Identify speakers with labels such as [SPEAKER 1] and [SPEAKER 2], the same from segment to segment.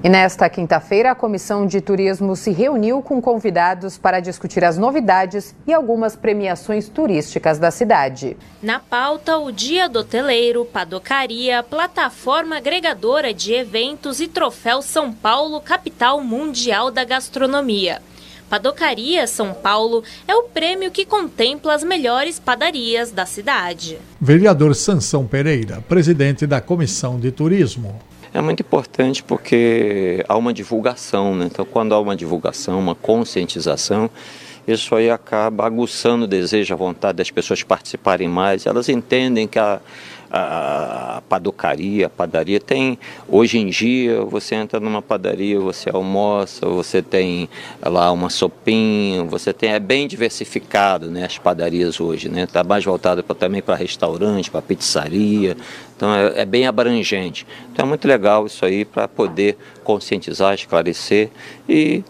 [SPEAKER 1] E nesta quinta-feira, a Comissão de Turismo se reuniu com convidados para discutir as novidades e algumas premiações turísticas da cidade.
[SPEAKER 2] Na pauta, o Dia do Hoteleiro, Padocaria, plataforma agregadora de eventos e Troféu São Paulo, capital mundial da gastronomia. Padocaria São Paulo é o prêmio que contempla as melhores padarias da cidade.
[SPEAKER 3] Vereador Sansão Pereira, presidente da Comissão de Turismo.
[SPEAKER 4] É muito importante porque há uma divulgação, né? Então, quando há uma divulgação, uma conscientização, isso aí acaba aguçando o desejo, a vontade das pessoas participarem mais. Elas entendem que a, a, padocaria, a padaria tem, hoje em dia, você entra numa padaria, você almoça, você tem lá uma sopinha, você tem, é bem diversificado, né, as padarias hoje, né, está mais voltado pra, também para restaurante, para pizzaria, então é, é bem abrangente. Então é muito legal isso aí para poder conscientizar, esclarecer e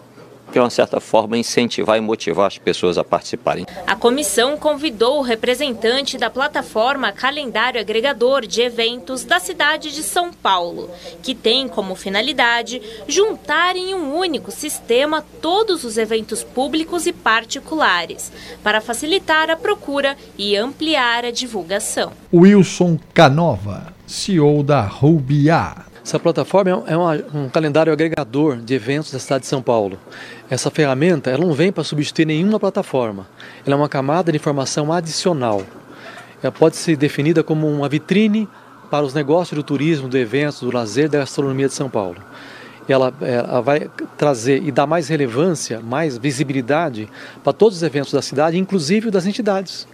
[SPEAKER 4] de uma certa forma, incentivar e motivar as pessoas a participarem.
[SPEAKER 2] A comissão convidou o representante da plataforma Calendário Agregador de Eventos da cidade de São Paulo, que tem como finalidade juntar em um único sistema todos os eventos públicos e particulares, para facilitar a procura e ampliar a divulgação.
[SPEAKER 3] Wilson Canova, CEO da Rubiá.
[SPEAKER 5] Essa plataforma é uma, um calendário agregador de eventos da cidade de São Paulo. Essa ferramenta ela não vem para substituir nenhuma plataforma. Ela é uma camada de informação adicional. Ela pode ser definida como uma vitrine para os negócios do turismo, do evento, do lazer, da gastronomia de São Paulo. Ela, ela vai trazer e dar mais relevância, mais visibilidade para todos os eventos da cidade, inclusive das entidades.